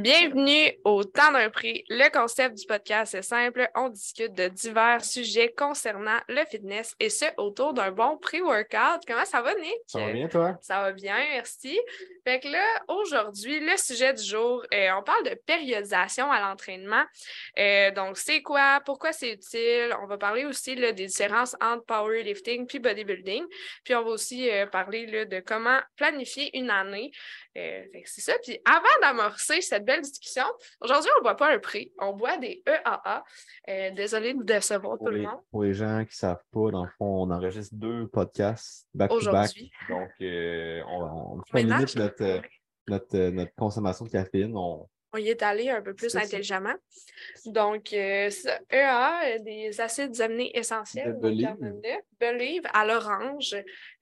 Bienvenue au Temps d'un prix. Le concept du podcast est simple. On discute de divers sujets concernant le fitness et ce autour d'un bon pré-workout. Comment ça va, Nick? Ça va bien, toi? Ça va bien, merci. Fait que là, aujourd'hui, le sujet du jour, euh, on parle de périodisation à l'entraînement. Euh, donc, c'est quoi? Pourquoi c'est utile? On va parler aussi là, des différences entre powerlifting puis bodybuilding. Puis, on va aussi euh, parler là, de comment planifier une année. C'est ça. Puis, avant d'amorcer cette belle discussion. Aujourd'hui, on ne boit pas un prix, on boit des EAA. Euh, désolé de décevoir tout le monde. Pour les gens qui ne savent pas, dans le fond, on enregistre deux podcasts back-to-back. donc, euh, on, limite notre, notre, notre, consommation de caféine. On, on y est allé un peu plus intelligemment. Donc, euh, EA, des acides aminés essentiels. Believe à l'orange.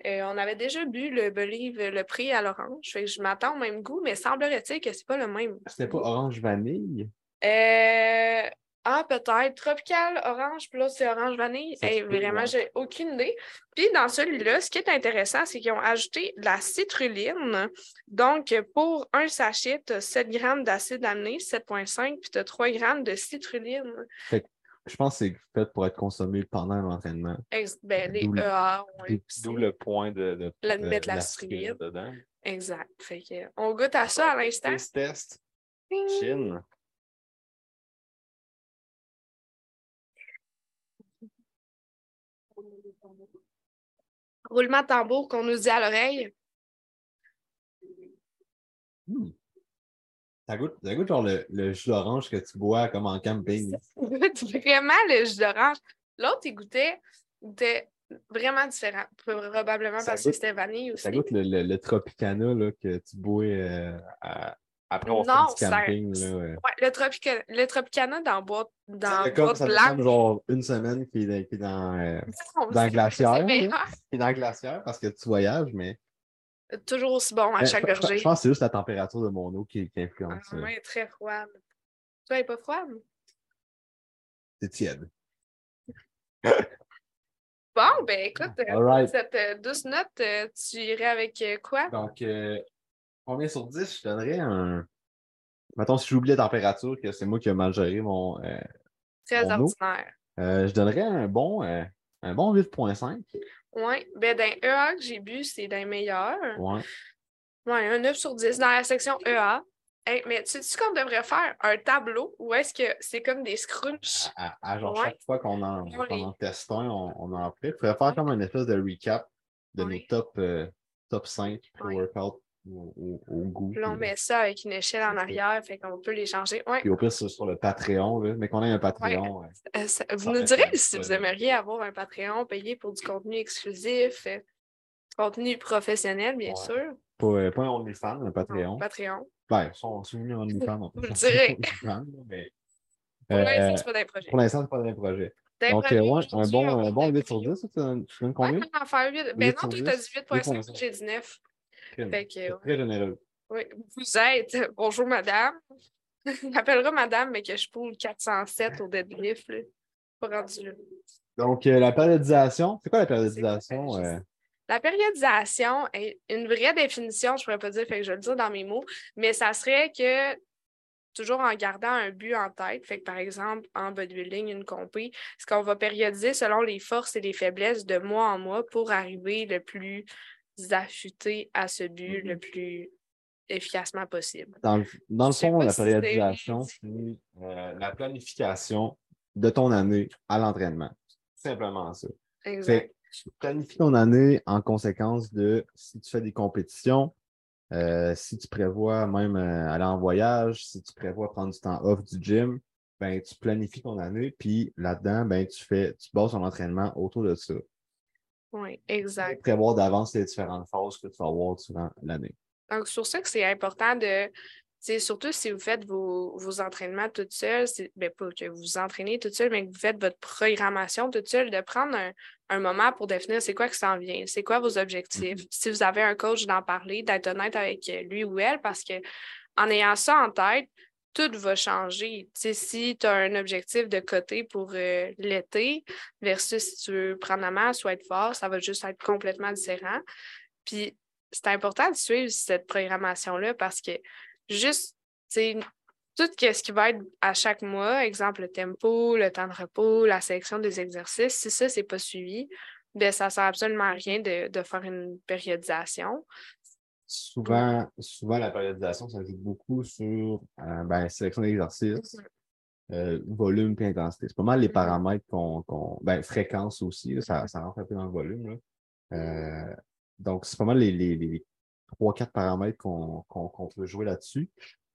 Euh, on avait déjà bu le Believe, le prix à l'orange. je m'attends au même goût, mais semblerait-il que ce n'est pas le même. C'était pas orange vanille? Euh, ah, peut-être. Tropical, orange, plus c'est orange vanille. vraiment, j'ai aucune idée. Puis dans celui-là, ce qui est intéressant, c'est qu'ils ont ajouté de la citruline. Donc, pour un sachet, tu as 7 grammes d'acide aminé, 7,5, puis tu as 3 grammes de citruline. je pense que c'est fait pour être consommé pendant l'entraînement. Ben, les EA. D'où le point de, mettre la, citruline dedans. Exact. Fait que, on goûte à ça à l'instant. Test, test. Chine. Roulement de tambour qu'on nous dit à l'oreille. Hmm. Ça goûte, ça goûte genre le, le jus d'orange que tu bois comme en camping. vraiment le jus d'orange. L'autre, il goûtait, vraiment différent. Probablement parce que c'était vanille aussi. Ça goûte le, le, Tropicana là, que tu bois euh, à, après, on non, fait du camping. Ça... Là, ouais. Ouais, le, Tropica... le Tropicana dans boîte, dans boîte comme, ça genre une semaine qui est, qui est dans, euh, dans le glaciaire. Qui est dans le glaciaire parce que tu voyages, mais. Toujours aussi bon à chaque gorgée. Je pense que c'est juste la température de mon eau qui, qui influence. Ah, oui, très froide. Toi, elle n'est pas froide? C'est tiède. bon, ben écoute, right. cette euh, douce note, euh, tu irais avec quoi? Donc, combien sur 10, je donnerais un. Mettons, si j'oublie la température, que c'est moi qui ai mal géré mon. Euh, Très ordinaire. Euh, je donnerais un bon, euh, un bon 8,5. Oui. Ben, dans EA que j'ai bu, c'est d'un meilleur. Oui. Oui, un 9 sur 10 dans la section EA. mais tu sais qu'on devrait faire un tableau ou est-ce que c'est comme des scrunchs? À, genre, chaque fois qu'on en, en, teste un, on, on en fait. Il faudrait faire comme un espèce de recap de nos top, top 5 pour workout au, goût. Puis on met ça avec une échelle en arrière, fait qu'on peut les changer. Ouais. Puis au pire, c'est sur le Patreon, mais qu'on ait un Patreon. Euh, vous nous direz si vous aimeriez avoir un Patreon payé pour du contenu exclusif, euh, contenu professionnel, bien sûr. Pas, euh, pas un OnlyFans, un Patreon. Patreon. Ben, ils sont soumis à OnlyFans. vous le direz. mais, pour l'instant, c'est pas d'un projet. Pour l'instant, c'est pas d'un projet. Donc, ouais, un bon, un bon 8 sur 10, tu donnes combien? Ouais, faire 8. Ben non, tu as dit 8.5, j'ai dit 9. Très généreux. Oui, vous êtes. Bonjour, madame. J'appellerai madame, mais que je poule 407 au deadlift. Pas rendu là. Donc, euh, la périodisation, c'est quoi la périodisation? Euh? La périodisation est une vraie définition, je ne pourrais pas dire, fait que je vais le dire dans mes mots, mais ça serait que toujours en gardant un but en tête. Fait que, par exemple, en bodybuilding, une compé, ce qu'on va périodiser selon les forces et les faiblesses de mois en mois pour arriver le plus affûter à ce but le mm-hmm. plus efficacement possible. Dans le, dans le fond, la périodisation, c'est euh, la planification de ton année à l'entraînement. Simplement ça. Exact. tu planifies ton année en conséquence de si tu fais des compétitions, euh, si tu prévois même euh, aller en voyage, si tu prévois prendre du temps off du gym, ben, tu planifies ton année, puis là-dedans, ben, tu fais, tu bases ton entraînement autour de ça. Oui, exact. Prévoir d'avance les différentes phases que tu vas avoir durant l'année. Donc, sur ça que c'est important de, surtout si vous faites vos, vos entraînements toute seule, bien pas que vous vous entraînez toute seule, mais que vous faites votre programmation toute seule, de prendre un, moment pour définir c'est quoi qui s'en vient, c'est quoi vos objectifs. Mm-hmm. Si vous avez un coach, d'en parler, d'être honnête avec lui ou elle, parce que en ayant ça en tête, tout va changer. si tu as un objectif de côté pour euh, l'été versus si tu veux prendre la masse ou être fort, ça va juste être complètement différent. Puis c'est important de suivre cette programmation-là parce que juste tout ce qui va être à chaque mois, exemple le tempo, le temps de repos, la sélection des exercices, si ça, c'est pas suivi, bien, ça sert absolument à rien de, faire une périodisation. Souvent, souvent, la périodisation, ça joue beaucoup sur euh, ben, la sélection d'exercices, mm-hmm. euh, volume et intensité. C'est pas mal les mm-hmm. paramètres qu'on. ben, fréquence aussi, ça, ça, rentre un peu dans le volume. Euh, donc, c'est pas mal les, les, 3-4 paramètres qu'on peut jouer là-dessus.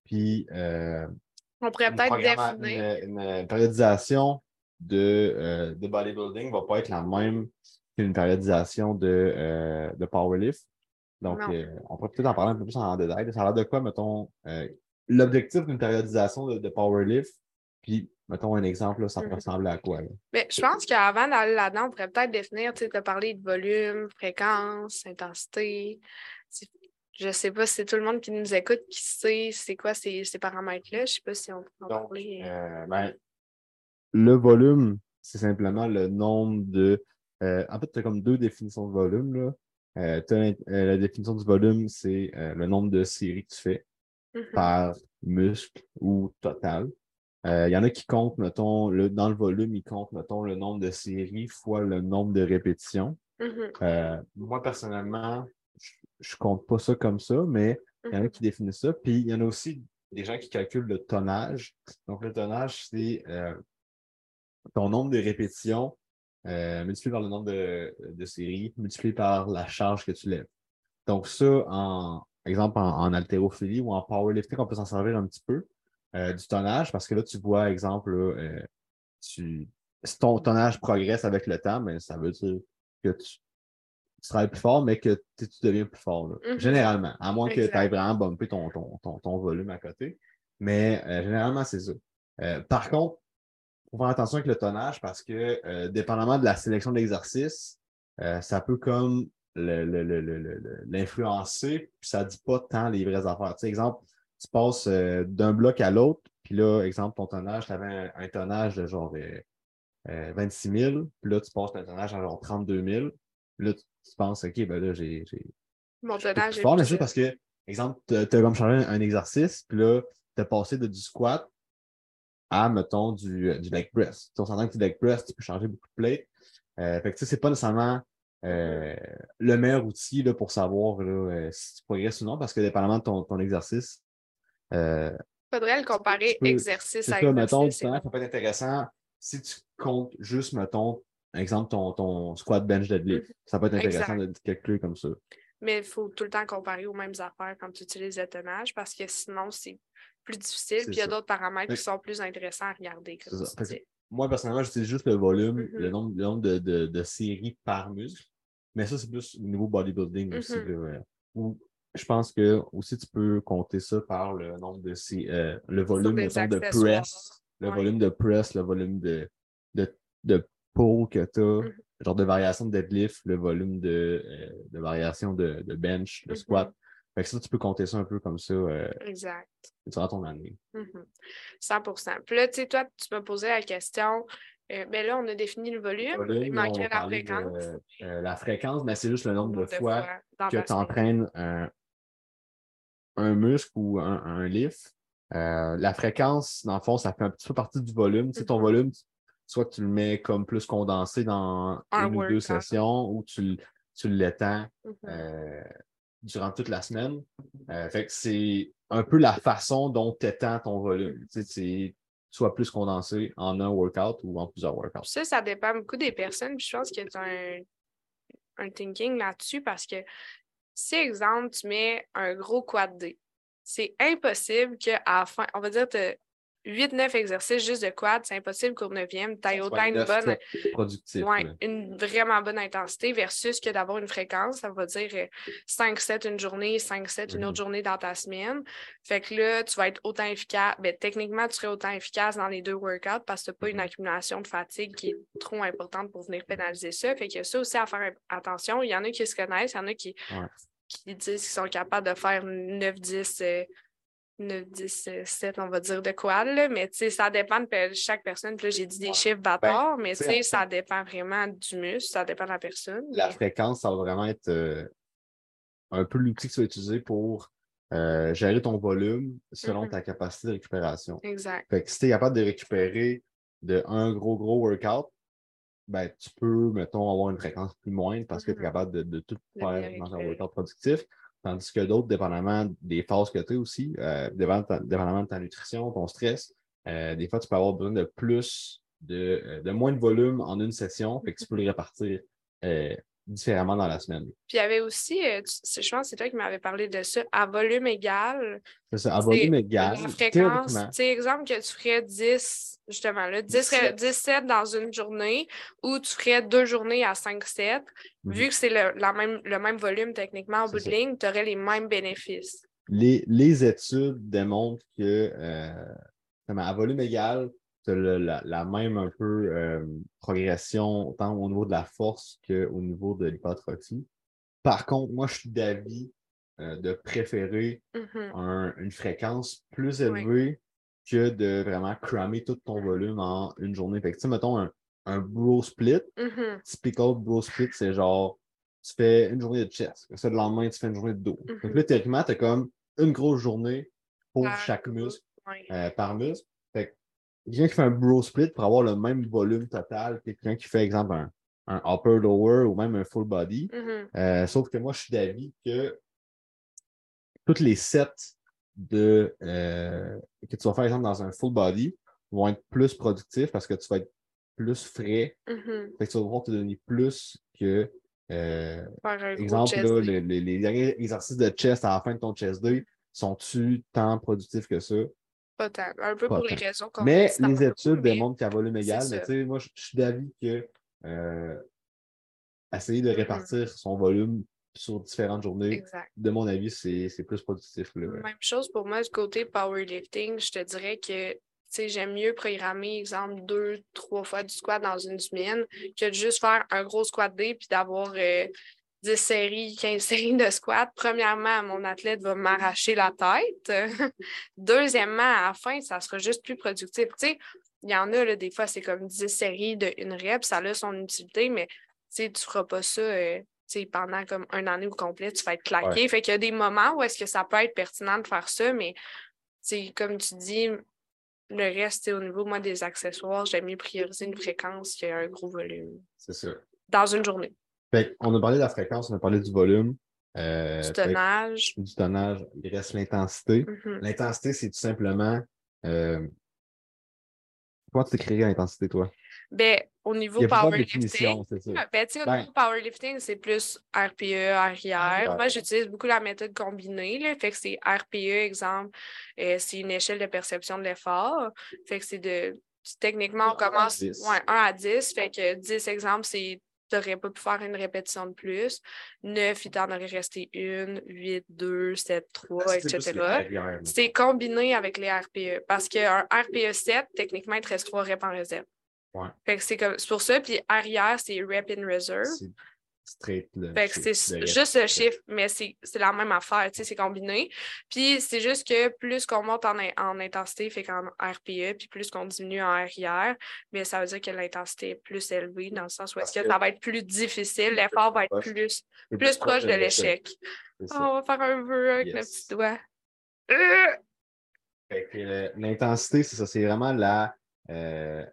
Puis, on pourrait peut-être définir. Une, périodisation de, de bodybuilding ne va pas être la même qu'une périodisation de, de powerlift. Donc, on pourrait peut-être en parler un peu plus en détail. Ça a l'air de quoi, mettons, l'objectif d'une périodisation de, powerlift, puis mettons un exemple, ça peut mmh ressembler à quoi? Mais je pense qu'avant d'aller là-dedans, on pourrait peut-être définir, tu sais, parler de volume, fréquence, intensité. Je ne sais pas si c'est tout le monde qui nous écoute qui sait c'est quoi ces, ces paramètres-là. Je ne sais pas si on peut en parler. Euh, ben, le volume, c'est simplement le nombre de. Euh, en fait, tu as comme deux définitions de volume. Là. Euh, la définition du volume, c'est le nombre de séries que tu fais mm-hmm. par muscle ou total. Il y en a qui comptent, mettons, le, dans le volume, ils comptent, mettons, le nombre de séries fois le nombre de répétitions. Mm-hmm. moi, personnellement, je compte pas ça comme ça, mais il y en a mhm. qui définissent ça. Puis il y en a aussi des gens qui calculent le tonnage. Donc, le tonnage, c'est euh, ton nombre de répétitions euh, multiplié par le nombre de, séries, multiplié par la charge que tu lèves. Donc, ça, en exemple, en, haltérophilie ou en powerlifting, on peut s'en servir un petit peu euh, du tonnage parce que là, tu vois, exemple, tu, si ton tonnage progresse avec le temps, mais ben, ça veut dire que tu tu travailles plus fort, mais que tu deviens plus fort. Mm-hmm. Généralement, à moins que tu ailles vraiment bumper ton, ton, ton, volume à côté. Mais euh, généralement, c'est ça. Euh, par contre, faut faire attention avec le tonnage parce que, euh, dépendamment de la sélection de l'exercice, ça peut comme l'influencer, puis ça ne dit pas tant les vraies affaires. Tu sais, exemple, tu passes d'un bloc à l'autre, puis là, exemple, ton tonnage, tu avais un, tonnage de genre 26 000, puis là, tu passes un tonnage à genre 32 000. Puis là, tu penses, OK, ben là, j'ai. Mon tonnage est. fort, mais c'est parce que, exemple, tu as, comme changé un, exercice, puis là, tu as passé de du squat à, mettons, du, du leg press. on s'entend que du leg press, tu peux changer beaucoup de plates. Euh, fait que, tu sais, c'est pas nécessairement euh, le meilleur outil là, pour savoir là, euh, si tu progresses ou non, parce que dépendamment de ton, ton exercice. Euh, Faudrait le comparer exercice à ça, exercice. Mettons, ça peut être intéressant si tu comptes juste, mettons, exemple, ton, ton squat bench deadlift. Mhm. Ça peut être intéressant de calculer comme ça. Mais il faut tout le temps comparer aux mêmes affaires quand tu utilises le tonnage parce que sinon, c'est plus difficile. Puis il y a d'autres paramètres qui sont plus intéressants à regarder. moi, personnellement, j'utilise juste le volume, le nombre, le nombre de, de, de, séries par muscle. Mais ça, c'est plus au niveau bodybuilding aussi. Mhm. je pense que aussi tu peux compter ça par le nombre de euh, le volume de press, le volume de press, le volume de, de, de pour que tu as mmh genre de variation de deadlift, le volume de, euh, de variation de, de, bench, de mmh squat. Fait que ça, tu peux compter ça un peu comme ça. Euh, exact. Durant ton année. 100% mmh Puis là, tu sais, toi, tu m'as posé la question. Euh, ben là, on a défini le volume. il manquait la fréquence. la fréquence, mais c'est juste le nombre de, fois, que tu entraînes un, un, muscle ou un, un lift. la fréquence, dans le fond, ça fait un petit peu partie du volume. Tu sais, ton volume, soit tu le mets comme plus condensé dans une ou deux sessions ou tu, tu l'étends mm-hmm. euh, durant toute la semaine. Euh, que c'est un peu la façon dont tu étends ton volume. Tu sais, soit plus condensé en un workout ou en plusieurs workouts. Ça, ça dépend beaucoup des personnes. je pense qu'il y a un, un thinking là-dessus parce que si, exemple, tu mets un gros quad D, c'est impossible qu'à la fin, on va dire, 8-9 exercices juste de quad, c'est impossible qu'au 9e, tu aies autant une bonne. Ouais, une vraiment bonne intensité versus que d'avoir une fréquence. Ça va dire 5-7 euh, une journée, 5-7 une autre journée dans ta semaine. Fait que là, tu vas être autant efficace. Ben, techniquement, tu serais autant efficace dans les deux workouts parce que tu n'as pas une mm-hmm. accumulation de fatigue qui est trop importante pour venir pénaliser ça. Fait a ça aussi à faire attention. Il y en a qui se connaissent, il y en a qui, qui disent qu'ils sont capables de faire 9-10 9, 10, 7, on va dire de quoi, là, mais ça dépend de chaque personne. Puis là, j'ai dit des chiffres ben, bâtards, mais ça dépend vraiment du muscle, ça dépend de la personne. La fréquence, ça va vraiment être euh, un peu l'outil que tu vas utiliser pour euh, gérer ton volume selon Mhm. ta capacité de récupération. Exact. Fait que si tu es capable de récupérer de un gros, gros workout, ben, tu peux, mettons, avoir une fréquence plus moindre parce que tu es Mhm. capable de, de tout De faire dans un workout productif. Tandis que d'autres, dépendamment des phases que tu as aussi, euh, dépendamment, de ta, nutrition, ton stress, euh, des fois, tu peux avoir besoin de plus, de, euh, de moins de volume en une session. Fait que tu peux le répartir euh, différemment dans la semaine. Puis il y avait aussi, euh, je pense que c'est toi qui m'avais parlé de ça, à volume égal. C'est ça, à volume égal, La fréquence, tu sais, exemple que tu ferais 10, justement, là, 10, 17. 17 dans une journée ou tu ferais deux journées à 5-7. Mhm. Vu que c'est le, la même, le même volume techniquement au bout de ligne, tu aurais les mêmes bénéfices. les, les études démontrent que euh, à volume égal, tu as la, la même un peu euh, progression tant au niveau de la force qu'au niveau de l'hypertrophie. Par contre, moi, je suis d'avis euh, de préférer Mhm. un- une fréquence plus élevée que de vraiment cramer tout ton volume en une journée. Fait que, tu sais, mettons un, un bro split, Mhm. typical bro split, c'est genre, tu fais une journée de chest. Ça, le lendemain, tu fais une journée de dos. Mhm. Donc là, théoriquement, tu as comme une grosse journée pour chaque muscle. euh, par muscle. Quelqu'un qui fait un bro split pour avoir le même volume total que quelqu'un qui fait, exemple, un, un upper lower ou même un full body. Mhm. Euh, sauf que moi, je suis d'avis que toutes les sets de, euh, que tu vas faire, exemple, dans un full body vont être plus productifs parce que tu vas être plus frais. Mhm. Fait que tu vas pouvoir te donner plus que, euh, exemple, là, day. les, les- les derniers exercices de chest à la fin de ton chest day, sont-tu tant productifs que ça? Pas tant. Un peu Pas pour les raisons qu'on Mais les études démontrent qu'à volume égal, mais tu sais, moi, je suis d'avis que euh, essayer de Mhm. répartir son volume sur différentes journées, Exact. de mon avis, c'est plus productif. Là. Même chose pour moi du côté powerlifting, je te dirais que j'aime mieux programmer, exemple, deux, trois fois du squat dans une semaine que de juste faire un gros squat day puis d'avoir euh, 10 séries, 15 séries de squat. Premièrement, mon athlète va m'arracher la tête. Deuxièmement, à la fin, ça sera juste plus productif. Tu sais, il y en a, là, des fois, c'est comme 10 séries de une rep, ça a son utilité, mais tu tu feras pas ça. euh, pendant comme un année au complet, tu vas être claqué. Fait qu'il y a des moments où est-ce que ça peut être pertinent de faire ça, mais comme tu dis, le reste, au niveau moi, des accessoires, j'aime mieux prioriser une fréquence qu'un gros volume C'est ça. dans une journée. Fait on a parlé de la fréquence, on a parlé du volume. euh, Du tonnage. du tonnage, il reste l'intensité. Mhm. L'intensité, c'est tout simplement. Euh, comment tu décrirais l'intensité, toi? Ben, au Il niveau y a plusieurs powerlifting, Ben, Ben- niveau powerlifting, c'est plus RPE, arrière. Moi, j'utilise beaucoup la méthode combinée. Là, fait que c'est RPE, exemple, euh, c'est une échelle de perception de l'effort. Fait que c'est de. Techniquement, on commence. 10. Ouais, 1 à 10. Fait que 10 exemples, c'est. Tu n'aurais pas pu faire une répétition de plus. 9, il t'en aurait resté une. 8, 2, 7, 3, C'est plus etc. C'est combiné avec les RPE. Parce qu'un RPE 7, techniquement, il te reste 3 reps en réserve. Ouais. Fait que c'est comme c'est pour ça. Puis arrière, c'est rep in reserve. C'est straight. le Fait que chiffre c'est de juste le chiffre, mais c'est la même affaire, tu sais, c'est combiné. Puis c'est juste que plus qu'on monte en, en intensité, fait qu'en RPE, puis plus qu'on diminue en arrière, mais ça veut dire que l'intensité est plus élevée dans le sens où est-ce que que- ça va être plus difficile, l'effort va être proche. plus, plus proche de l'échec. Oh, on va faire un vœu avec le Yes. petit doigt. Euh! L'intensité, c'est ça, c'est vraiment la, euh,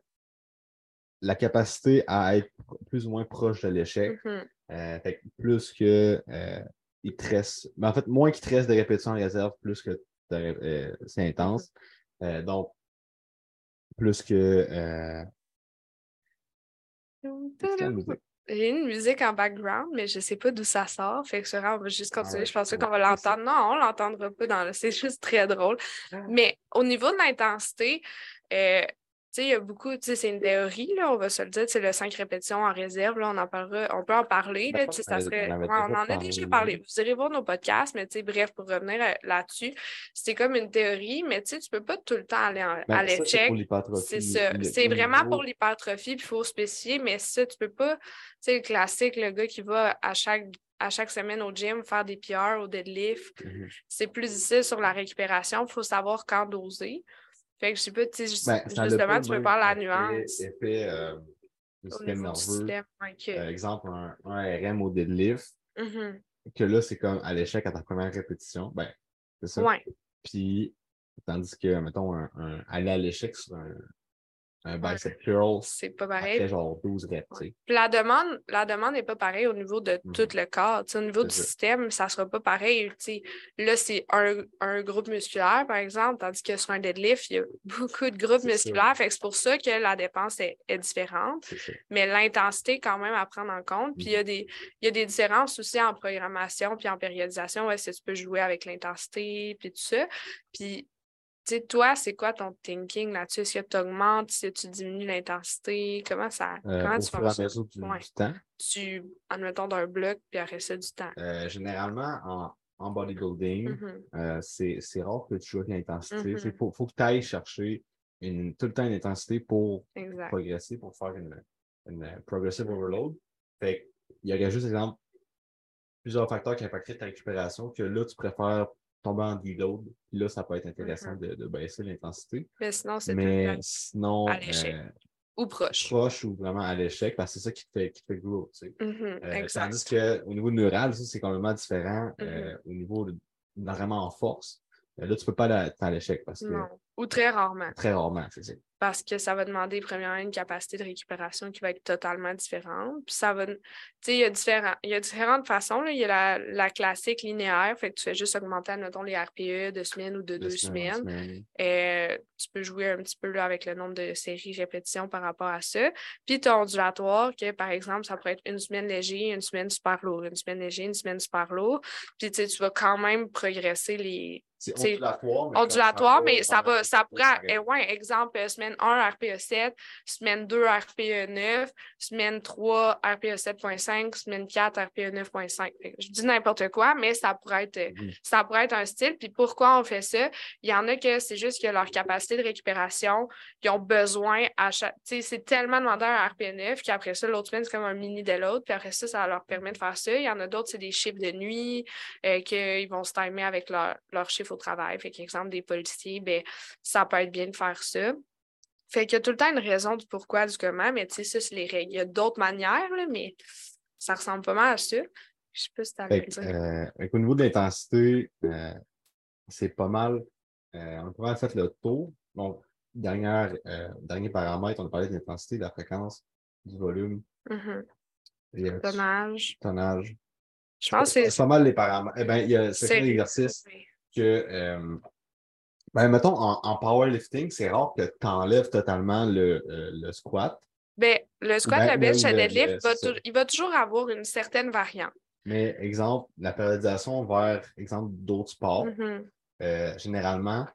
la capacité à être plus ou moins proche de l'échec. Mhm. Euh, fait que plus que euh, il te reste, mais en fait, moins qu'il te reste de répétitions en réserve, plus que euh, c'est intense. Euh, donc, plus que euh, quelle musique? J'ai une musique en background, mais je ne sais pas d'où ça sort. Fait que ça, on va juste continuer. ouais, je pense ouais, qu'on va l'entendre. Non, on ne l'entendra pas dans le. C'est juste très drôle. Mais au niveau de l'intensité, euh, sais, il y a beaucoup, tu sais, c'est une théorie, là, on va se le dire, c'est le 5 répétitions en réserve, là, on en parlera, on peut en parler, Ben, là, ça serait, on on en a déjà parlé. Vous irez voir nos podcasts, mais tu sais, bref, pour revenir là-dessus, c'est comme une théorie, mais tu sais, tu peux pas tout le temps aller en- Ben, à l'échec. C'est ça. C'est vraiment pour l'hypertrophie, puis il faut spécifier, mais ça, tu peux pas, tu sais, le classique, le gars qui va à chaque, à chaque semaine au gym faire des PR, au deadlift, Mhm. c'est plus difficile sur la récupération, il faut savoir quand doser. Fait que je sais pas, tu sais, Ben, justement, tu peux faire la nuance Effet, euh, du système du nerveux. système. exemple, un, un RM au deadlift, Mhm. que là, c'est comme à l'échec à ta première répétition. Ben, C'est ça? Ouais. Puis, tandis que, mettons, un, un- aller à l'échec sur un, un Ouais. C'est pas pareil. après genre 12 reps, tu sais. Puis la demande, la demande n'est pas pareille au niveau de Mhm. tout le corps. Au niveau du ça. système, ça ne sera pas pareil. Là, c'est un, un groupe musculaire, par exemple, tandis que sur un deadlift, il y a beaucoup de groupes musculaires. Fait que c'est pour ça que la dépense est, est différente. Mais l'intensité, quand même, à prendre en compte. Puis il y, a des, il y a des différences aussi en programmation puis en périodisation. est-ce que tu peux jouer avec l'intensité puis tout ça? Puis, sais, toi, c'est quoi ton thinking là-dessus? Est-ce que tu augmentes? Est-ce que tu diminues l'intensité? Comment ça Euh, comment au tu fur à mesure du, Ouais. du temps. Tu, admettons, d'un bloc, puis après ça, du temps. Euh, généralement, en, en bodybuilding, Mhm. euh, c'est rare que tu joues avec l'intensité. Il faut, faut que tu ailles chercher une, tout le temps une intensité pour Exact. progresser, pour faire une, une progressive overload. Fait il y aurait juste, exemple, plusieurs facteurs qui impacteraient ta récupération que là, tu préfères tomber en deload. Puis là, ça peut être intéressant de, de baisser l'intensité. Mais sinon, c'est Mais sinon, à l'échec. euh, ou proche. proche ou vraiment à l'échec, parce que c'est ça qui te fait, qui te fait grow, tu sais. Mhm, Euh, exact. tandis qu'au niveau neural, ça, c'est complètement différent. euh, Mhm. au niveau de, vraiment en force, euh, là, tu peux pas aller à, l'échec parce que. Ou très rarement. très rarement, c'est ça. parce que ça va demander premièrement une capacité de récupération qui va être totalement différente. Puis ça va, tu sais, il y a différents, il y a différentes façons. là. Il y a la, la classique linéaire, fait que tu fais juste augmenter, admettons, les RPE de semaine ou de deux, Deux semaines, semaines. semaine. Euh, tu peux jouer un petit peu là, avec le nombre de séries répétitions par rapport à ça. Puis tu as ondulatoire, que par exemple, ça pourrait être une semaine léger, une semaine super lourd, une semaine léger, une semaine super lourd. Puis tu sais, tu vas quand même progresser les, C'est ondulatoire, mais ondulatoire, mais ça va, ça pourrait, eh ouais, exemple, euh, semaine 1, RPE 7, semaine 2, RPE 9, semaine 3, RPE 7.5, semaine 4, RPE 9.5. Fait que Je dis n'importe quoi, mais ça pourrait être, euh, ça pourrait être un style. Puis pourquoi on fait ça? Il y en a que c'est juste que leur capacité de récupération, ils ont besoin à chaque. Tu sais, c'est tellement demandé un RPE 9 qu'après ça, l'autre semaine, c'est comme un mini de l'autre. Puis après ça, ça leur permet de faire ça. Il y en a d'autres, c'est des chiffres de nuit, euh, qu'ils vont se timer avec leur, leur chiffre au travail. Fait qu'exemple, des policiers, ben, ça peut être bien de faire ça. Fait qu'il y a tout le temps une raison du pourquoi, du comment, mais tu sais, ça, c'est les règles. Il y a d'autres manières, là, mais ça ressemble pas mal à ça. Je sais pas si dire. euh, qu'au niveau de l'intensité, euh, c'est pas mal. euh, on mal fait le tour. Bon, dernière, euh, dernier paramètre, on a parlé de l'intensité, de la fréquence, du volume, euh, Dommage. tonnage. Je pense que C'est pas mal les paramètres. Eh ben, il y a c'est. certains exercices que, euh, ben, mettons, en, en powerlifting, c'est rare que tu enlèves totalement le, euh, le squat. Ben, le squat, Ben, le bench, le- deadlift, le- va il va toujours avoir une certaine variante. Mais, exemple, la périodisation vers, exemple, d'autres sports, Mhm. euh, généralement,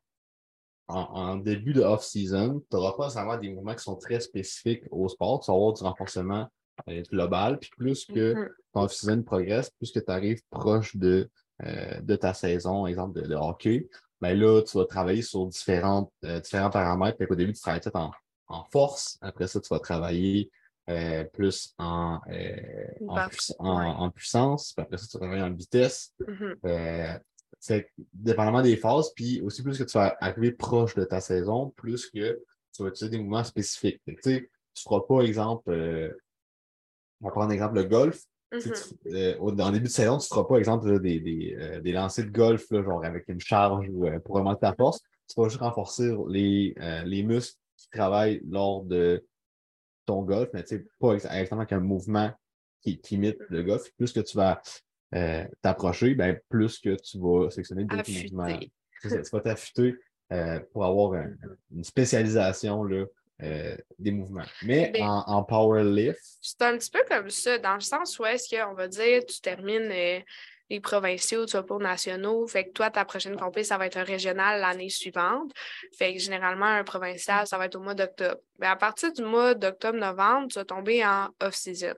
en, en début de off-season, tu n'auras pas nécessairement des mouvements qui sont très spécifiques au sport. Tu vas avoir du renforcement euh, global. Puis plus que Mhm. ton off-season progresse, plus que tu arrives proche de, euh, de ta saison, exemple de, de hockey, ben là, tu vas travailler sur différentes, euh, différents paramètres. Fait qu'au début, tu travailles peut-être en, en force. Après ça, tu vas travailler euh, plus en, euh, en, ouais. puissance. Puis après ça, tu vas travailler en vitesse. Mhm. Euh, c'est dépendamment des phases, puis aussi plus que tu vas arriver proche de ta saison, plus que tu vas utiliser des mouvements spécifiques. Tu tu feras pas, exemple, on va prendre exemple le golf. Tu- euh, au- en début de saison, tu ne feras pas, exemple, là, des, des, euh, des lancers de golf, là, genre avec une charge ou euh, pour augmenter ta force. Tu vas juste renforcer les, euh, les muscles qui travaillent lors de ton golf, mais tu sais, pas ex- exactement qu'un mouvement qui, qui imite le golf. Plus que tu vas euh, t'approcher, ben, plus que tu vas sélectionner d'autres mouvements. Tu vas t'affûter euh, pour avoir un- une spécialisation là, euh, des mouvements. Mais Ben- en, en powerlift, C'est un petit peu comme ça, dans le sens où est-ce qu'on va dire, tu termines euh, les provinciaux, tu vas aux nationaux, fait que toi, ta prochaine compé, ça va être un régional l'année suivante. Fait que généralement, un provincial, ça va être au mois d'octobre. Mais à partir du mois d'octobre-novembre, tu vas tomber en off-season.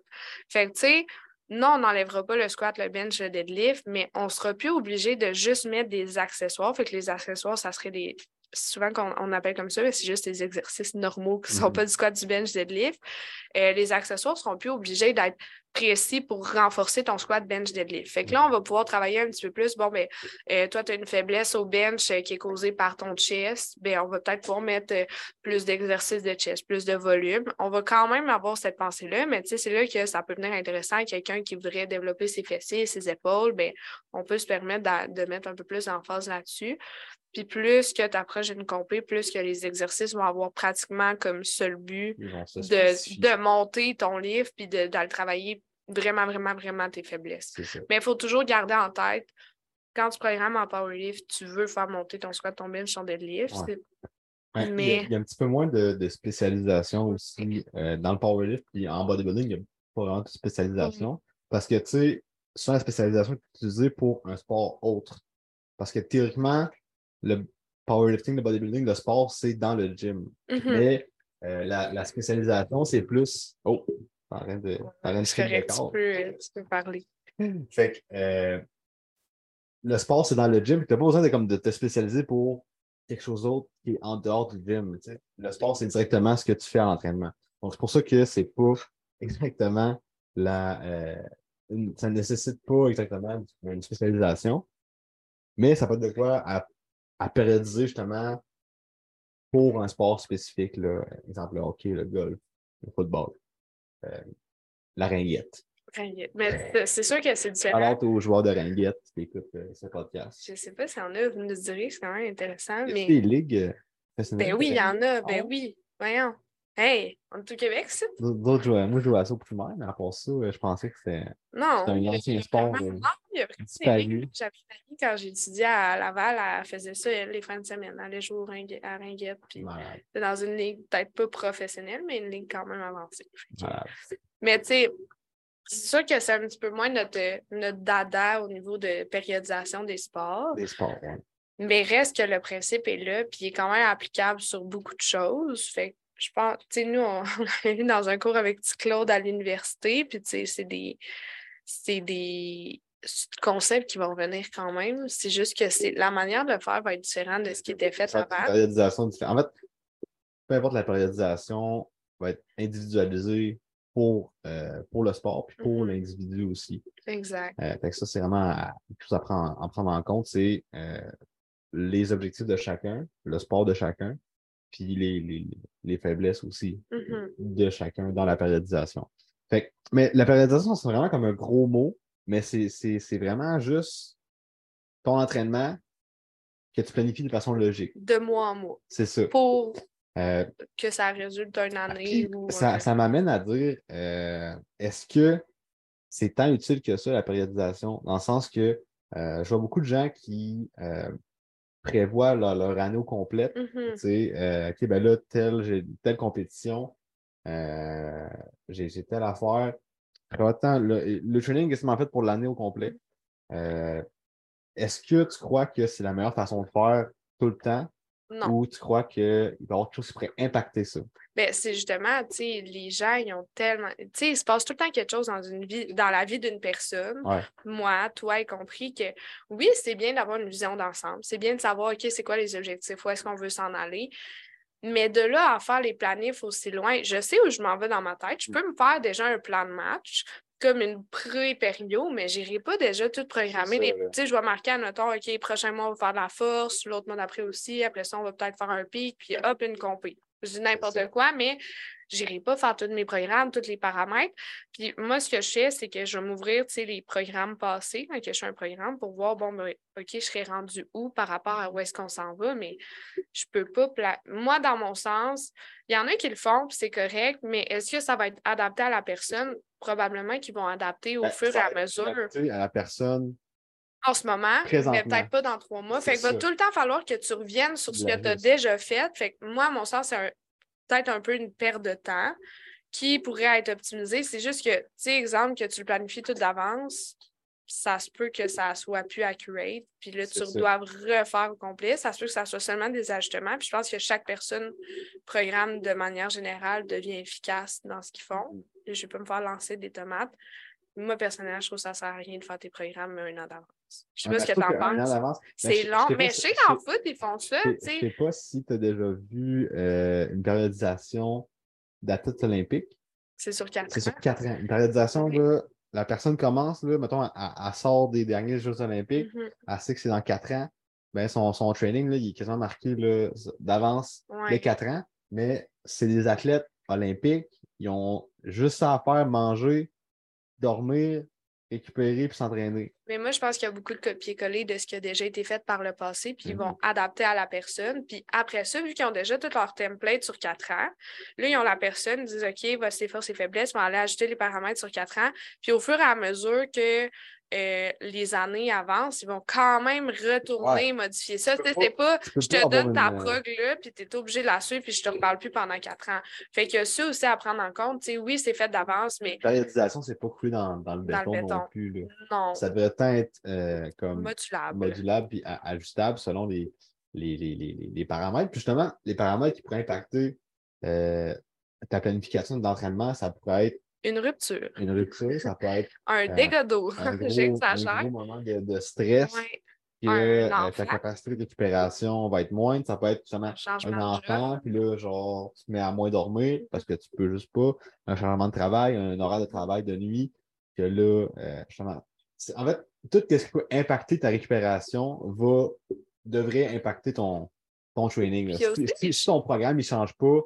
Fait que, tu sais, non, on n'enlèvera pas le squat, le bench, le deadlift, mais on sera plus obligé de juste mettre des accessoires. Fait que les accessoires, ça serait des, souvent qu'on on appelle comme ça, mais c'est juste des exercices normaux qui ne sont Mhm. pas du squat, du bench, deadlift. Euh, les accessoires ne seront plus obligés d'être précis pour renforcer ton squat, bench, deadlift. Fait que là, on va pouvoir travailler un petit peu plus. Bon, ben, euh, toi, tu as une faiblesse au bench euh, qui est causée par ton chest. Ben, on va peut-être pouvoir mettre euh, plus d'exercices de chest, plus de volume. On va quand même avoir cette pensée-là, mais tu sais, c'est là que ça peut devenir intéressant. Quelqu'un qui voudrait développer ses fessiers, ses épaules, ben, on peut se permettre de, mettre un peu plus d'emphase là-dessus. Puis plus que tu approches une compé, plus que les exercices vont avoir pratiquement comme seul but de, de monter ton livre puis de, d'aller travailler vraiment, vraiment, vraiment tes faiblesses. Mais il faut toujours garder en tête, quand tu programmes en powerlift, tu veux faire monter ton squat, ton bench, ton deadlift. Ouais. c'est- Ouais, il, y a, Mais- il y a un petit peu moins de, de spécialisation aussi euh, dans le powerlift. Puis en bodybuilding, il n'y a pas vraiment de spécialisation. Parce que, tu sais, souvent la spécialisation est utilisée pour un sport autre. Parce que théoriquement, le powerlifting, le bodybuilding, le sport, c'est dans le gym. Mhm. Mais euh, la, la spécialisation, c'est plus. Oh, t'as rien de. crier tu peux, tu peux parler. Fait que euh, le sport, c'est dans le gym. Tu n'as pas besoin de, comme, de te spécialiser pour quelque chose d'autre qui est en dehors du gym. Le sport, c'est directement ce que tu fais à l'entraînement. Donc, c'est pour ça que c'est pas exactement la. euh, une- ça ne nécessite pas exactement une spécialisation, mais ça peut être de quoi à, à périodiser justement pour un sport spécifique. Là. Exemple, le hockey, le golf, le football, euh, la ringuette. Ringuette. Mais c'est- c'est sûr que c'est différent. Alors, aux joueurs de ringuette qui écoutent euh, ce podcast. Je ne sais pas s'il y en a, vous nous direz, c'est quand même intéressant. Mais des ligues euh, ben oui, il y en a, ben oui. Voyons. Hey, on est au Québec, ça? D'autres jouaient- Moi, je jouais à ça au primaire, mais à part ça, euh, je pensais que c'était un ancien sport. Non, euh, il y a disparu. J'avais une amie, quand j'étudiais à Laval, elle faisait ça, elle, les fins de semaine. Elle allait jouer à Ringuette, puis dans une ligue peut-être pas professionnelle, mais une ligue quand même avancée. Mais tu sais, c'est sûr que c'est un petit peu moins notre, notre dada au niveau de périodisation des sports. Des sports, ouais. Mais reste que le principe est là, puis il est quand même applicable sur beaucoup de choses. Fait que je pense, tu sais, nous, on, on avait vu dans un cours avec Claude à l'université, puis tu sais, c'est des, c'est des concepts qui vont revenir quand même. C'est juste que c'est la manière de le faire va être différente de ce qui était fait avant. périodisation différente. En fait, peu importe la périodisation, va être individualisée pour, euh, pour le sport puis pour Mhm. l'individu aussi. Exact. Euh, fait que ça, c'est vraiment à- chose à prendre, en prendre en compte, c'est euh, les objectifs de chacun, le sport de chacun, puis les, les, les faiblesses aussi Mhm. de chacun dans la périodisation. Fait que- mais la périodisation, c'est vraiment comme un gros mot, mais c'est vraiment juste ton entraînement que tu planifies de façon logique. De mois en mois. C'est ça. Pour Euh, que ça résulte d'une année ou. ça ça m'amène à dire euh, est-ce que c'est tant utile que ça, la périodisation, dans le sens que euh, je vois beaucoup de gens qui prévoient leur, leur année au complète Mhm. Tu sais, euh, OK, ben là, telle, j'ai telle compétition, euh, j'ai j'ai telle affaire. Autant, le, le training est seulement fait pour l'année au complet. Euh, Est-ce que tu crois que c'est la meilleure façon de faire tout le temps? Non. ou tu crois qu'il va y avoir quelque chose qui pourrait impacter ça? Ben, c'est justement, tu sais, les gens, ils ont tellement. Tu sais, il se passe tout le temps quelque chose dans une vie, dans la vie d'une personne. Ouais. Moi, toi y compris, que oui, c'est bien d'avoir une vision d'ensemble. C'est bien de savoir, OK, c'est quoi les objectifs, où est-ce qu'on veut s'en aller? Mais de là à faire les planifs aussi loin, je sais où je m'en vais dans ma tête. Je peux me faire déjà un plan de match comme une pré-pério, mais je n'irai pas déjà tout programmer. Les-. Tu sais, je vais marquer, admettons, OK, prochain mois, on va faire de la force, l'autre mois d'après aussi. Après ça, on va peut-être faire un pic, puis hop, une compé. Je dis n'importe quoi, mais je n'irai pas faire tous mes programmes, tous les paramètres. Puis moi, ce que je fais, c'est que je vais m'ouvrir, tu sais, les programmes passés, quand je fais un programme, pour voir, bon, ben, OK, je serai rendu où par rapport à où est-ce qu'on s'en va, mais je peux pas. pla- Moi, dans mon sens, il y en a qui le font, puis c'est correct, mais est-ce que ça va être adapté à la personne? Probablement qu'ils vont adapter au Ben, fur et à mesure à la personne. en ce moment, mais peut-être pas dans trois mois. Fait qu'il va tout le temps falloir que tu reviennes sur ce que tu as déjà fait. Fait que moi, à mon sens, c'est peut-être un peu une perte de temps qui pourrait être optimisée. C'est juste que, tu sais, exemple, que tu le planifies tout d'avance, ça se peut que ça soit plus accurate. Puis là, tu dois refaire au complet. Ça se peut que ça soit seulement des ajustements. Puis je pense que chaque personne programme de manière générale devient efficace dans ce qu'ils font. Je ne vais pas me faire lancer des tomates. Moi, personnellement, je trouve que ça ne sert à rien de faire tes programmes un an d'avance. Je sais pas ce que tu en penses. C'est long, mais je sais qu'en foot, ils font ça. Je sais pas si tu as déjà vu euh, une périodisation d'athlètes olympiques. C'est sur quatre ans. C'est sur quatre ans. Une périodisation, la personne commence, là, mettons, elle, sort des derniers Jeux olympiques, mm-hmm. elle sait que c'est dans quatre ans. Ben, son, son training, là, il est quasiment marqué d'avance les quatre ans, mais c'est des athlètes olympiques, ils ont juste ça à faire, manger, dormir, récupérer puis s'entraîner. Mais moi, je pense qu'il y a beaucoup de copier-coller de ce qui a déjà été fait par le passé, puis ils vont mhm. adapter à la personne. Puis après ça, vu qu'ils ont déjà tout leur template sur quatre ans, là, ils ont la personne, ils disent OK, voici ses forces et faiblesses, ils vont aller ajouter les paramètres sur quatre ans. Puis au fur et à mesure que euh, les années avancent, ils vont quand même retourner modifier ça. C'est pas, je te donne ta euh, prog là, puis tu es obligé de la suivre, puis je te reparle plus pendant quatre ans. Fait que ça aussi à prendre en compte. oui, c'est fait d'avance, mais. La périodisation, c'est pas coulé dans, dans, le, béton non plus. Non. Ça devrait être euh, comme modulable. modulable puis ajustable selon les, les, les, les, paramètres. Puis justement, les paramètres qui pourraient impacter ta planification d'entraînement, ça pourrait être une rupture. Une rupture, ça peut être. un euh, dégât d'eau. J'exagère. Un gros moment de, de stress. Puis euh, ta capacité de récupération va être moindre. Ça peut être justement un enfant, puis là, genre, tu te mets à moins dormir parce que tu peux juste pas. Un changement de travail, un horaire de travail de nuit, que là, euh, justement. En fait, tout ce qui peut impacter ta récupération va, devrait impacter ton, ton training. Si, ton programme ne change pas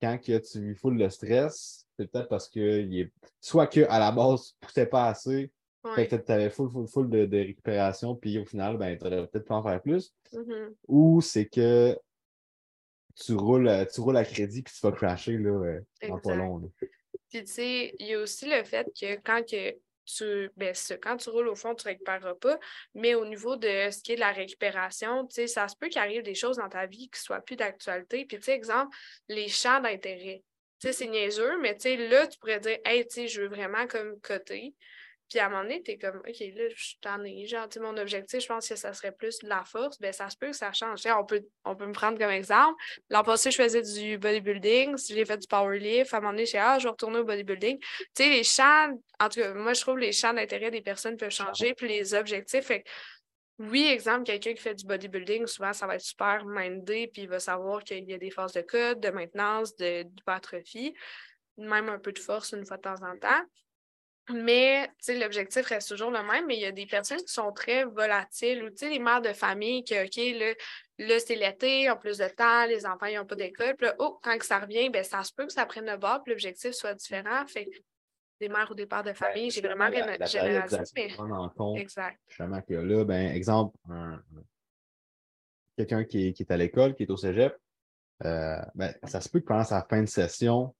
quand tu lui foules le stress, c'est peut-être parce que est... soit qu'à la base, tu poussais pas assez, fait que tu avais full, full, full de, récupération, puis au final, ben, tu aurais peut-être pas en faire plus. Mm-hmm. Ou c'est que tu roules, tu roules à crédit puis tu vas crasher là, euh, en pas long. Puis tu sais, il y a aussi le fait que quand que tu, ben, quand tu roules au fond, tu ne récupéreras pas. Mais au niveau de ce qui est de la récupération, tu sais, ça se peut qu'il arrive des choses dans ta vie qui ne soient plus d'actualité. Puis, tu sais, exemple, les champs d'intérêt sais, c'est niaiseux, mais tu sais, là, tu pourrais dire, hey, tu sais, je veux vraiment comme coter. Puis à un moment donné, tu es comme, OK, là, je t'en ai. Genre, mon objectif, je pense que ça serait plus de la force. Ben, ça se peut que ça change. on peut, on peut me prendre comme exemple. L'an passé, je faisais du bodybuilding. Si j'ai fait du powerlift, à un moment donné, je suis ah, je vais retourner au bodybuilding. Tu sais, les champs, en tout cas, moi, je trouve que les champs d'intérêt des personnes peuvent changer. Puis les objectifs, fait oui, exemple, quelqu'un qui fait du bodybuilding, souvent, ça va être super mindé, puis il va savoir qu'il y a des phases de code, de maintenance, d'hypertrophie, même un peu de force une fois de temps en temps. Mais l'objectif reste toujours le même, mais il y a des personnes qui sont très volatiles ou les mères de famille qui, OK, là, là c'est l'été, ont plus de temps, les enfants n'ont pas d'école. Puis là, oh, quand ça revient, ben, ça se peut que ça prenne le bord, puis l'objectif soit différent. Fait des mères ou des pères de ben, famille. J'ai vraiment la, la généralisé. en compte, exact. Justement que là, ben, exemple, quelqu'un qui, qui, est à l'école, qui est au cégep, euh, ben, ça se peut que pendant sa fin de session,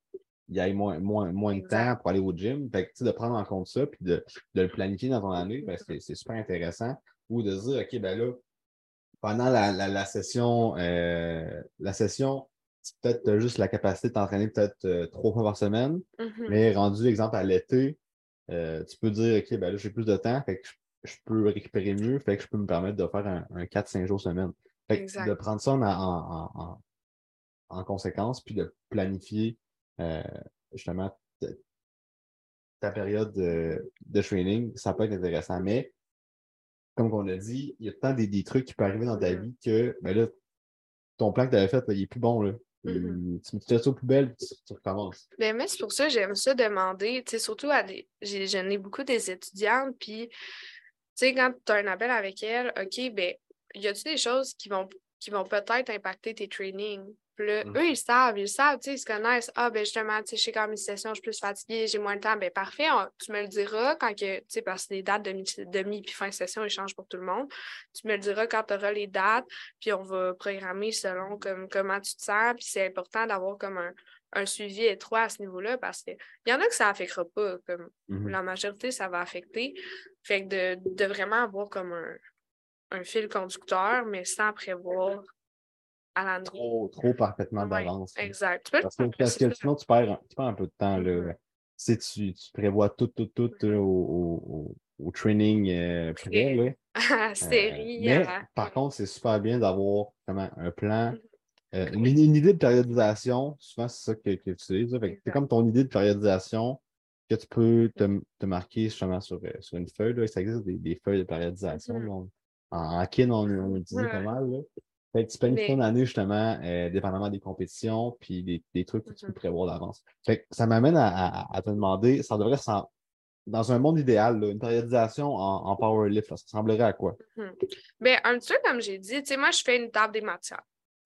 il y ait moins, moins, moins de temps pour aller au gym. Fait que, de prendre en compte ça puis de, de le planifier dans ton année, ben, c'est super intéressant. Ou de se dire, OK, ben là, pendant la, la, la session, euh, la session peut-être juste la capacité de t'entraîner peut-être euh, trois fois par semaine, mm-hmm. mais rendu, exemple, à l'été, euh, tu peux dire, OK, ben là, j'ai plus de temps, fait que je, peux récupérer mieux, fait que je peux me permettre de faire un, 4-5 jours semaine. Fait que de prendre ça en, en, conséquence, puis de planifier euh, justement ta période de, de, training, ça peut être intéressant. Mais, comme on l'a dit, il y a tant des, des trucs qui peuvent arriver dans ta mm-hmm. vie que ben là, ton plan que tu avais fait, il n'est plus bon. Là. Mm-hmm. Tu mets ça aux poubelles, tu, tu recommences. Ben, mais c'est pour ça que j'aime ça demander, surtout à des. J'en ai beaucoup des étudiantes, puis, tu sais, quand tu as un appel avec elles, OK, ben, y a-tu des choses qui vont, qui vont peut-être impacter tes trainings? Mm. eux, ils savent, ils savent, ils se connaissent. Ah, ben justement, tu sais, je sais quand mes sessions, je suis plus fatiguée, j'ai moins de temps. Ben parfait, tu me le diras quand que, tu sais, parce que les dates de demi puis fin de session, ils changent pour tout le monde. Tu me le diras quand tu auras les dates, puis on va programmer selon comme, comment tu te sens. Puis c'est important d'avoir comme un, suivi étroit à ce niveau-là parce qu'il y en a que ça n'affectera pas, comme mm-hmm. la majorité, ça va affecter. Fait que de, de vraiment avoir comme un, un fil conducteur, mais sans prévoir Trop, trop parfaitement d'avance. exact. Parce que, sinon, tu perds, un peu de temps. Là. Mm-hmm. Si tu, tu, prévois tout, tout, tout au, au, training euh, privé. Là. série. Euh, mais par contre, c'est super bien d'avoir un plan. Mm-hmm. Euh, une, idée de périodisation, souvent c'est ça que, que tu utilises. C'est comme ton idée de périodisation que tu peux te, te marquer justement sur, euh, sur une feuille. Là. Ça existe des, des feuilles de périodisation. Là. On- en, en kin, on, Ouais. pas mal. Là. Fait que tu planifies ton année justement, euh, dépendamment des compétitions, puis des, des trucs que tu peux Mhm. prévoir d'avance. Fait que ça m'amène à, à- à te demander, ça devrait s'en- dans un monde idéal, là, une périodisation en, en powerlift, ça ressemblerait à quoi? Ben, un petit peu comme j'ai dit, tu sais, moi, je fais une table des matières.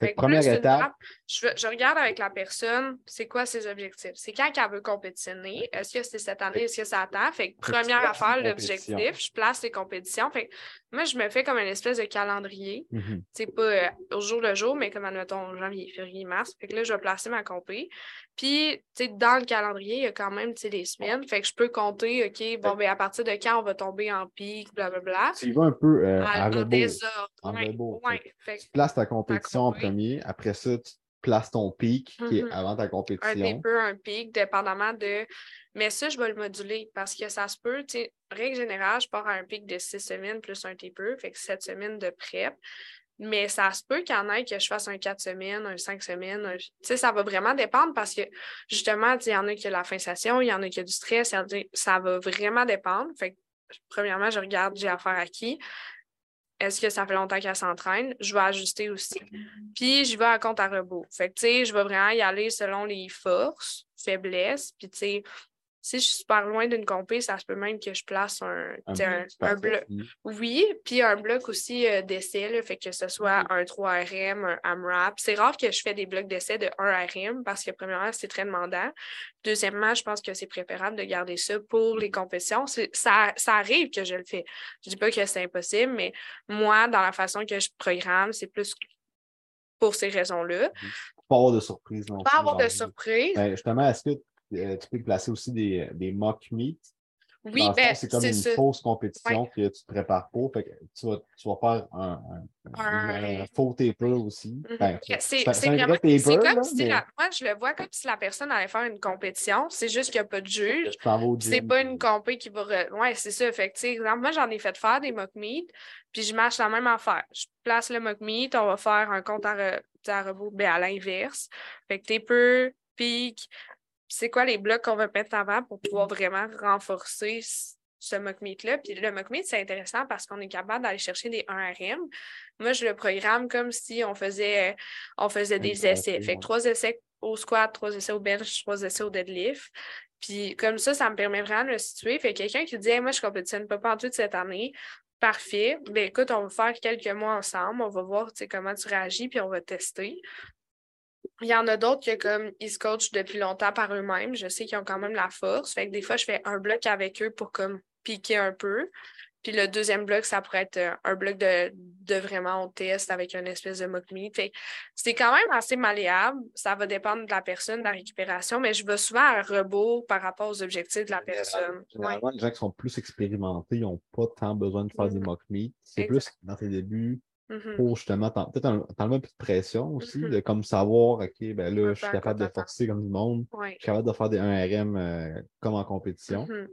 Fait première étape, je, regarde avec la personne, c'est quoi ses objectifs? C'est quand qu'elle veut compétitionner? Est-ce que c'est cette année? Est-ce que ça attend? Fait que première affaire, l'objectif, je place les compétitions. Fait que moi, je me fais comme une espèce de calendrier. mhm, C'est pas euh, au jour le jour, mais comme admettons janvier, février, mars. Fait que là, je vais placer ma compé. Puis, tu sais, dans le calendrier, il y a quand même, tu sais, des semaines. Fait que je peux compter, OK, bon, ben à partir de quand on va tomber en pic, blablabla. tu y vas un peu euh, à en désordre. En ouais, rebours, ouais. Fait que Tu places ta compétition compé. Premier, après ça, tu places ton pic qui est Mhm. avant ta un compétition. taper, un pic, dépendamment de. Mais ça, je vais le moduler parce que ça se peut, tu sais, règle générale, je pars à un pic de six semaines plus un taper, fait que sept semaines de prep. Mais ça se peut qu'il y en ait que je fasse un quatre semaines, un cinq semaines. un- Tu sais, ça va vraiment dépendre parce que justement, tu sais, il y en a qui ont la fin session, il y en a qui ont du stress, il y en a- ça va vraiment dépendre. Fait que, premièrement, je regarde j'ai affaire à qui? Est-ce que ça fait longtemps qu'elle s'entraîne? Je vais ajuster aussi. Puis, je vais à compte à rebours. Fait que, tu sais, je vais vraiment y aller selon les forces, faiblesses. Puis, tu sais, si je suis super loin d'une compé, ça se peut même que je place un, Un un, un bloc. superphétie. Oui, puis un bloc aussi euh, d'essai, là, fait que ce soit un 3 RM, un AMRAP. C'est rare que je fais des blocs d'essai de 1 RM parce que, premièrement, c'est très demandant. Deuxièmement, je pense que c'est préférable de garder ça pour les compétitions. C'est- Ça, ça arrive que je le fais. Je dis pas que c'est impossible, mais moi, dans la façon que je programme, c'est plus pour ces raisons-là. Pas avoir de surprise non Pas avoir de surprise. Ben, justement, est-ce que euh, tu peux placer aussi des, des mock meets? oui, ben, c'est comme une ça. fausse compétition que tu te prépares pour. Fait que tu, vas, tu vas faire un, un- Un- un faux taper aussi. Mhm. Ben, C'est comme si mais la- moi, je le vois comme si la personne allait faire une compétition. C'est juste qu'il n'y a pas de juge. C'est pas une compé qui va. re- Ouais, c'est ça. Fait que, exemple, moi, j'en ai fait faire des mock meet, puis je marche la même affaire. Je place le mock meet, on va faire un compte à, re- à rebours, ben, à l'inverse. Fait que taper, pic. C'est quoi les blocs qu'on va mettre avant pour pouvoir vraiment renforcer ce mock meet-là. Puis le mock meet, c'est intéressant parce qu'on est capable d'aller chercher des 1 RM. Moi, je le programme comme si on faisait, on faisait des essais. Fait que trois essais au squat, trois essais au bench, trois essais au deadlift. Puis comme ça, ça me permet vraiment de le situer. Fait que quelqu'un qui dit Hey, moi, je compétitionne pas partout cette année. Parfait. Ben écoute, on va faire quelques mois ensemble. On va voir comment tu réagis, puis on va tester. Il y en a d'autres qui, comme, ils se coachent depuis longtemps par eux-mêmes. Je sais qu'ils ont quand même la force. Fait que des fois, je fais un bloc avec eux pour comme piquer un peu. Puis le deuxième bloc, ça pourrait être euh, un bloc de, de vraiment on test avec une espèce de mock meet. C'est quand même assez malléable. Ça va dépendre de la personne, de la récupération, mais je vais souvent à rebours par rapport aux objectifs de la personne. Ouais. Généralement, les gens qui sont plus expérimentés, ils n'ont pas tant besoin de faire des Mhm. mock meets. C'est plus dans tes débuts Mhm. pour justement peut-être un- t'enlever un peu de pression aussi, Mhm. de comme savoir, OK, ben là, je suis capable de forcer comme du monde, Ouais. je suis capable de faire des 1 RM euh, comme en compétition. Mhm.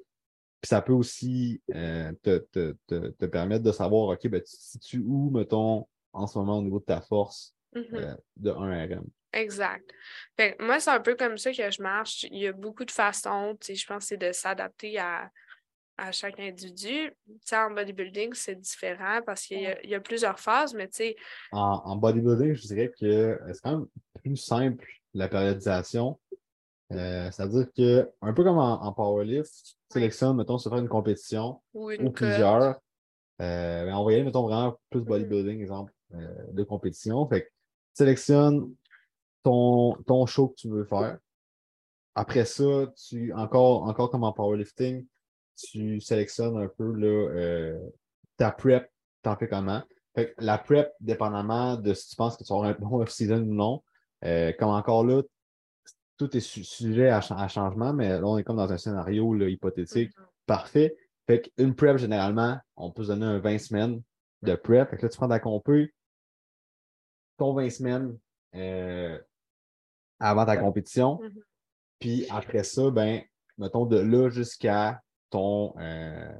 Puis ça peut aussi euh, te, te, te, te permettre de savoir, OK, ben, tu te situes où, mettons, en ce moment au niveau de ta force euh, de 1 RM. Exact. Fait moi, c'est un peu comme ça que je marche. Il y a beaucoup de façons, tu sais, je pense que c'est de s'adapter à, à chaque individu. En bodybuilding, c'est différent parce qu'il y, a- il y a plusieurs phases, mais tu sais, En, en bodybuilding, je dirais que euh, c'est quand même plus simple la périodisation. Euh, C'est-à-dire que, un peu comme en, en powerlift, tu sélectionnes, mettons, se faire une compétition ou une plusieurs. Euh, ben, on va y aller, mettons, vraiment plus Mhm. bodybuilding, exemple, euh, de compétition. Fait que tu sélectionnes ton, ton show que tu veux faire. Après ça, tu encore, encore comme en powerlifting, tu sélectionnes un peu là, euh, ta prep, t'en fais comment. Fait que la prep, dépendamment de si tu penses que tu auras un bon off-season ou non, euh, comme encore là, tout est su- sujet à changement, mais là, on est comme dans un scénario là, hypothétique. Mhm. Parfait. Fait qu'une prep, généralement, on peut se donner un 20 semaines de prep. Fait que là, tu prends ta compé, ton 20 semaines euh, avant ta compétition. Mhm. Puis après ça, ben, mettons de là jusqu'à ton euh,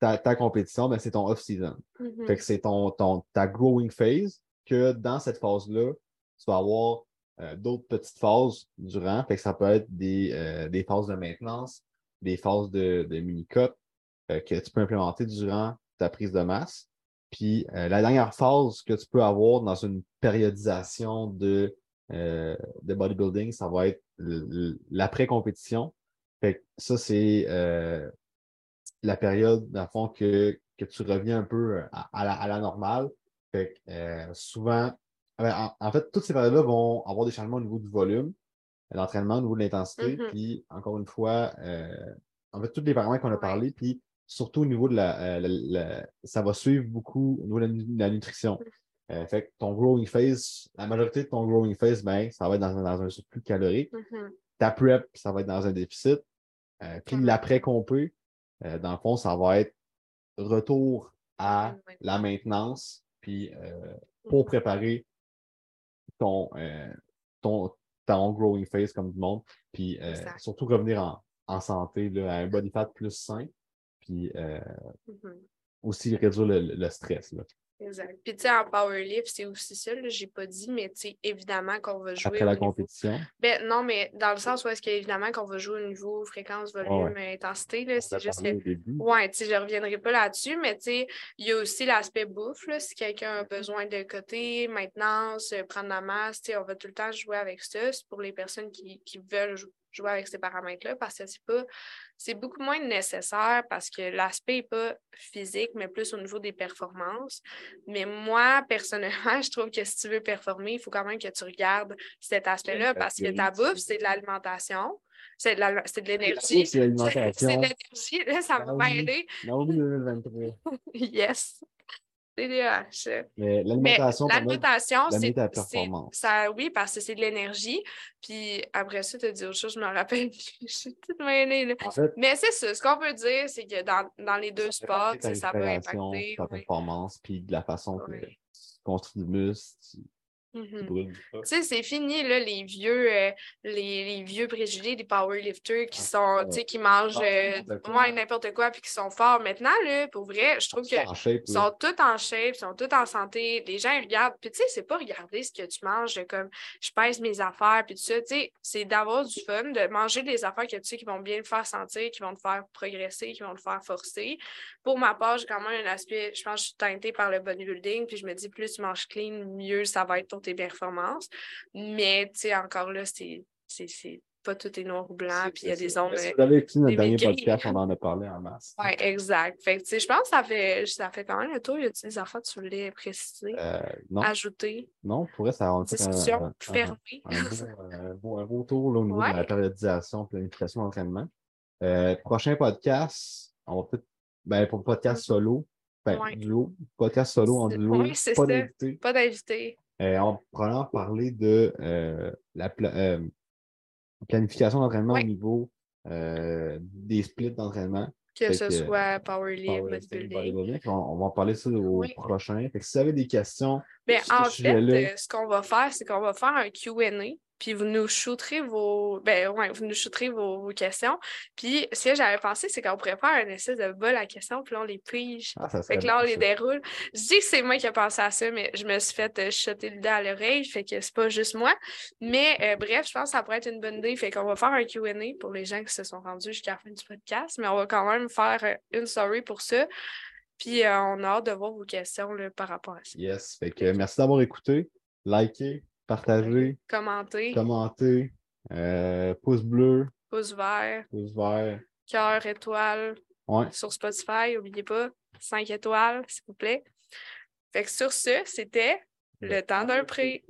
ta, ta compétition, ben, c'est ton off-season. Mhm. Fait que c'est ton, ton, ta growing phase, que dans cette phase-là, tu vas avoir euh, d'autres petites phases durant. Fait que ça peut être des, euh, des phases de maintenance, des phases de, de mini-cut euh, que tu peux implémenter durant ta prise de masse. Puis euh, la dernière phase que tu peux avoir dans une périodisation de, euh, de bodybuilding, ça va être l'après-compétition. Fait ça, c'est la période, dans le fond, que, que tu reviens un peu à, la, à la, normale. Fait souvent, en, en, fait, toutes ces périodes-là vont avoir des changements au niveau du volume, l'entraînement, au niveau de l'intensité. Mhm. Puis, encore une fois, en fait, tous les paramètres qu'on a parlé, puis surtout au niveau de la, la, Ça va suivre beaucoup au niveau de la, nutrition. Euh, fait que ton growing phase, la majorité de ton growing phase, ben, ça va être dans, dans un surplus calorique. Mhm. Ta prep, ça va être dans un déficit. Euh, puis Mhm. l'après-compé, euh, dans le fond, ça va être retour à la maintenance, puis euh, pour préparer ton, ton, ton growing phase comme du monde, puis surtout revenir en, en santé, là, à un body fat plus sain, puis Mhm. aussi réduire le, le stress. Là. Exact. Puis, tu sais, en powerlift, c'est aussi ça, j'ai pas dit, mais tu sais, évidemment qu'on va jouer. Après la niveau- compétition, Ben, non, mais dans le sens où est-ce qu'évidemment qu'on va jouer au niveau fréquence, volume, Ouais, intensité, c'est juste que. Ouais, tu sais, je reviendrai pas là-dessus, mais tu sais, il y a aussi l'aspect bouffe, là, si quelqu'un a besoin de côté, maintenance, euh, prendre la masse, tu sais, on va tout le temps jouer avec ça. C'est pour les personnes qui, qui veulent jou- jouer avec ces paramètres-là, parce que c'est pas, c'est beaucoup moins nécessaire parce que l'aspect n'est pas physique, mais plus au niveau des performances. Mais moi, personnellement, je trouve que si tu veux performer, il faut quand même que tu regardes cet aspect-là, parce que ta bouffe, c'est de l'alimentation. C'est de l'énergie. C'est de l'énergie. Ça va Ah oui. m'aider. 2023. Yes. TDAH. Mais l'alimentation c'est. ta performance. Ça, oui, parce que c'est de l'énergie. Puis après ça, tu as dit autre chose, je me rappelle. plus. Je suis toute mêlée. là. En fait, Mais c'est ça. Ce qu'on peut dire, c'est que dans, dans les deux sports, ça peut impacter. ta oui. performance, puis de la façon que Oui. tu construis du muscle, tu, Mhm. pas. Tu sais, c'est fini, là, les vieux, euh, les, les vieux préjugés des powerlifters qui Ah, sont, tu sais, qui mangent Ah, euh, n'importe quoi. ouais, n'importe quoi puis qui sont forts. Maintenant, là, pour vrai, je trouve que En shape, Ils là. sont tous en shape, ils sont tous en santé. Les gens ils regardent. Puis, tu sais, c'est pas regarder ce que tu manges, comme je pèse mes affaires, puis tout ça. Tu sais, c'est d'avoir du fun, de manger des affaires que tu sais qui vont bien le faire sentir, qui vont te faire progresser, qui vont te faire forcer. Pour ma part, j'ai quand même un aspect, je pense que je suis teintée par le bodybuilding, puis je me dis, plus tu manges clean, mieux ça va être pour tes performances. Mais, tu sais, encore là, c'est. pas tout est noir ou blanc, puis il y a des zones. Si euh, vous avez écouté notre des dernier podcast, on en a parlé en masse. Oui, exact. Fait que, tu sais, je pense que ça fait, ça fait quand même le tour. Y a des affaires que tu voulais préciser, Euh, non, ajouter? non, pour vrai, ça a Discussion un- fermée. un un beau- un beau tour là, au niveau de la périodisation, planification d'entraînement. Euh, prochain podcast, on va peut-être, ben, pour le podcast solo, ben, Ouais. duo, podcast solo en duo, ouais, c'est pas ça. d'invité. Pas d'invité. Euh, on va probablement parler de euh, la pla- euh, planification d'entraînement au niveau des splits d'entraînement. Que Fait ce que, soit powerlifting, bodybuilding. On, on va en parler ça au Oui. prochain. Fait que si vous avez des questions, Ben, sur en ce fait, ce qu'on va faire, c'est qu'on va faire un QA. Puis vous nous shooterez vos. Ben ouais, vous nous shooterez vos, vos questions. Puis ce que j'avais pensé, c'est qu'on pourrait faire un essai de bol à questions, puis là, on les pige. ah, Fait que là, on les déroule. Je dis que c'est moi qui ai pensé à ça, mais je me suis fait euh, chuter le dos à l'oreille, fait que c'est pas juste moi. Mais euh, bref, je pense que ça pourrait être une bonne idée. Fait qu'on va faire un QA pour les gens qui se sont rendus jusqu'à la fin du podcast, mais on va quand même faire euh, une story pour ça. Puis euh, on a hâte de voir vos questions là, par rapport à ça. Yes. Fait que merci d'avoir écouté. Likez, partagez, Commentez, commentez, euh, pouce bleu, pouce vert, pouce vert. cœur, étoile Ouais. sur Spotify, n'oubliez pas, 5 étoiles, s'il vous plaît. Fait que sur ce, c'était le temps d'un prix.